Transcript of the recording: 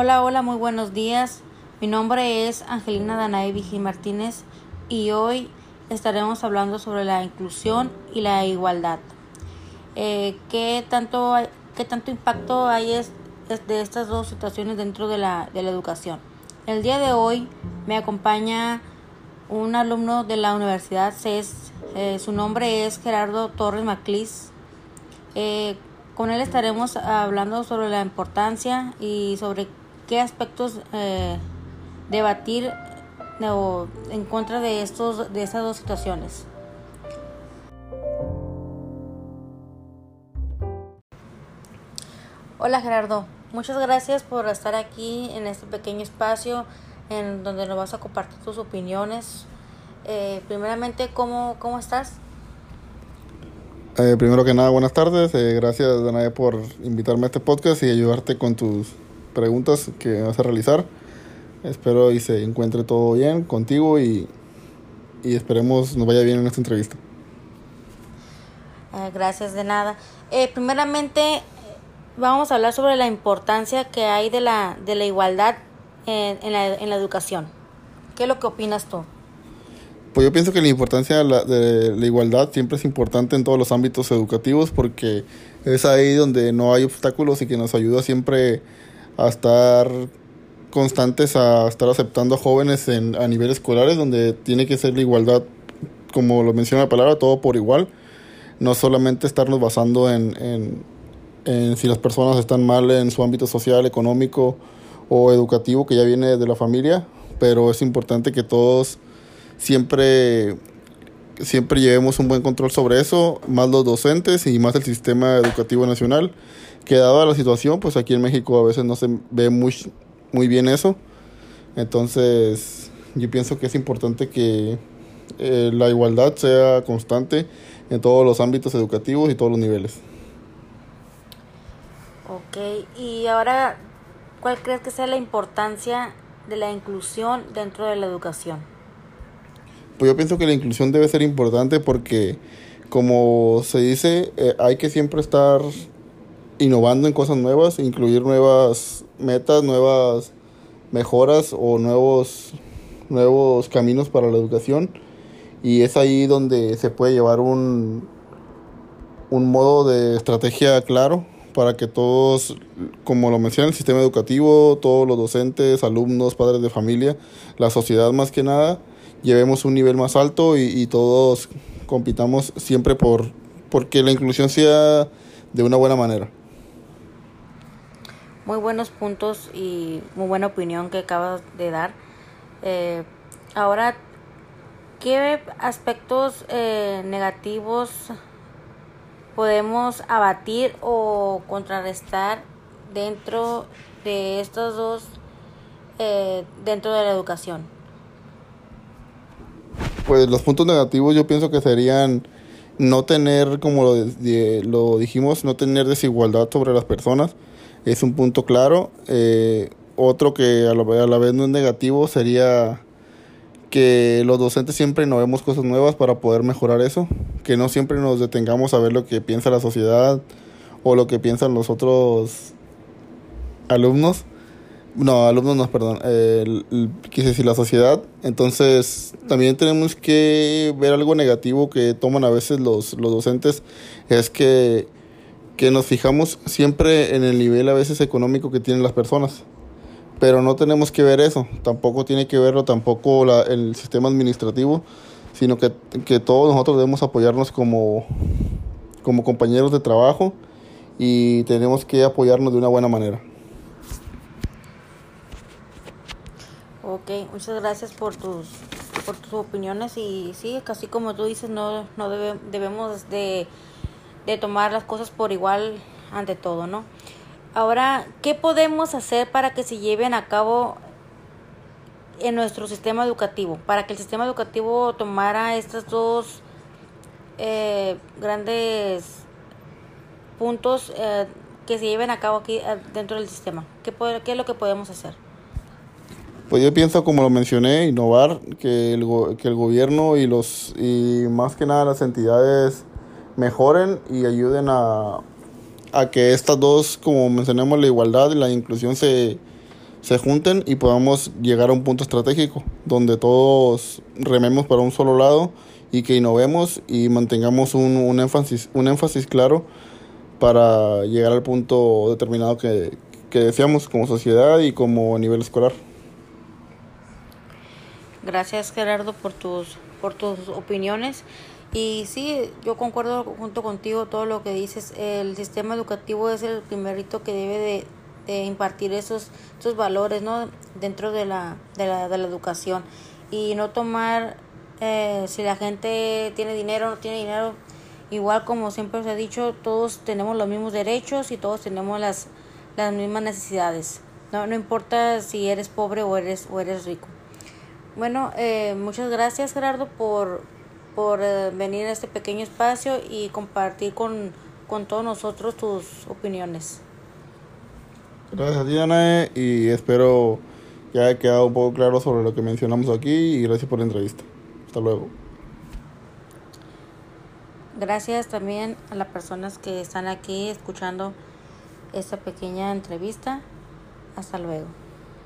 Hola, hola, muy buenos días. Mi nombre es Angelina Danae Vigil Martínez y hoy estaremos hablando sobre la inclusión y la igualdad. Eh, ¿qué, tanto, ¿Qué tanto impacto hay es, de estas dos situaciones dentro de la, de la educación? El día de hoy me acompaña un alumno de la Universidad CES. Eh, su nombre es Gerardo Torres Maclis. Eh, con él estaremos hablando sobre la importancia y sobre qué aspectos eh, debatir en contra de, estos, de estas dos situaciones. Hola Gerardo, muchas gracias por estar aquí en este pequeño espacio en donde nos vas a compartir tus opiniones. Eh, primeramente, ¿cómo, ¿cómo estás? Eh, primero que nada, buenas tardes. Eh, gracias, Danae, por invitarme a este podcast y ayudarte con tus preguntas que vas a realizar. Espero y se encuentre todo bien contigo y, y esperemos nos vaya bien en esta entrevista. Eh, gracias, de nada. primeramente, vamos a hablar sobre la importancia que hay de la, de la igualdad en, en, la, en la educación. ¿Qué es lo que opinas tú? Pues yo pienso que la importancia de la, de la, igualdad siempre es importante en todos los ámbitos educativos porque es ahí donde no hay obstáculos y que nos ayuda siempre a estar constantes, a estar aceptando a jóvenes en, a nivel escolares donde tiene que ser la igualdad, como lo menciona la palabra, todo por igual. No solamente estarnos basando en, en, en si las personas están mal en su ámbito social, económico o educativo que ya viene de la familia, pero es importante que todos siempre, siempre llevemos un buen control sobre eso, más los docentes y más el sistema educativo nacional, que dada la situación, pues aquí en México a veces no se ve muy, muy bien eso. Entonces, yo pienso que es importante que eh, la igualdad sea constante en todos los ámbitos educativos y todos los niveles. Ok, y ahora, ¿cuál crees que sea la importancia de la inclusión dentro de la educación? Pues yo pienso que la inclusión debe ser importante porque, como se dice, eh, hay que siempre estar innovando en cosas nuevas, incluir nuevas metas, nuevas mejoras o nuevos, nuevos caminos para la educación. Y es ahí donde se puede llevar un, un modo de estrategia claro para que todos, como lo menciona el sistema educativo, todos los docentes, alumnos, padres de familia, la sociedad más que nada, llevemos un nivel más alto y, todos compitamos siempre por porque la inclusión sea de una buena manera. Muy buenos puntos y muy buena opinión que acabas de dar. Eh, ahora, ¿qué aspectos eh, negativos podemos abatir o contrarrestar dentro de estos dos, eh, dentro de la educación? pues los puntos negativos yo pienso que serían no tener, como lo, lo dijimos, no tener desigualdad sobre las personas. Es un punto claro. Eh, otro que a la, a la, vez no es negativo sería que los docentes siempre innovemos cosas nuevas para poder mejorar eso. Que no siempre nos detengamos a ver lo que piensa la sociedad o lo que piensan los otros alumnos no, alumnos no, perdón. quise decir la sociedad. Entonces, también tenemos que ver algo negativo que toman a veces los, los docentes. Es que, que nos fijamos siempre en el nivel a veces económico que tienen las personas. Pero no tenemos que ver eso. Tampoco tiene que verlo tampoco la, el sistema administrativo. Sino que, que todos nosotros debemos apoyarnos como, como compañeros de trabajo. Y tenemos que apoyarnos de una buena manera. Ok, muchas gracias por tus, por tus opiniones y sí, casi como tú dices, no, no debemos de, de tomar las cosas por igual ante todo, ¿no? Ahora, ¿qué podemos hacer para que se lleven a cabo en nuestro sistema educativo? Para que el sistema educativo tomara estos dos eh, grandes puntos eh, que se lleven a cabo aquí eh, dentro del sistema. ¿Qué, ¿Qué es lo que podemos hacer? Pues yo pienso, como lo mencioné, innovar, que el, que el gobierno y, los, y más que nada las entidades mejoren y ayuden a, a que estas dos, como mencionamos, la igualdad y la inclusión se, se junten y podamos llegar a un punto estratégico donde todos rememos para un solo lado y que innovemos y mantengamos un, un énfasis, un énfasis claro para llegar al punto determinado que, que deseamos como sociedad y como nivel escolar. Gracias Gerardo por tus, por tus opiniones. Y sí, yo concuerdo junto contigo todo lo que dices. El sistema educativo es el primerito que debe de, de impartir esos, esos valores ¿no? dentro de la, de, la, de la educación. Y no tomar, eh, si la gente tiene dinero o no tiene dinero, igual como siempre os he dicho, todos tenemos los mismos derechos y todos tenemos las, las mismas necesidades. No, no importa si eres pobre o eres, o eres rico. Bueno, eh, muchas gracias Gerardo por, por eh, venir a este pequeño espacio y compartir con, con todos nosotros tus opiniones. Gracias Diana y espero que haya quedado un poco claro sobre lo que mencionamos aquí y gracias por la entrevista. Hasta luego. Gracias también a las personas que están aquí escuchando esta pequeña entrevista. Hasta luego.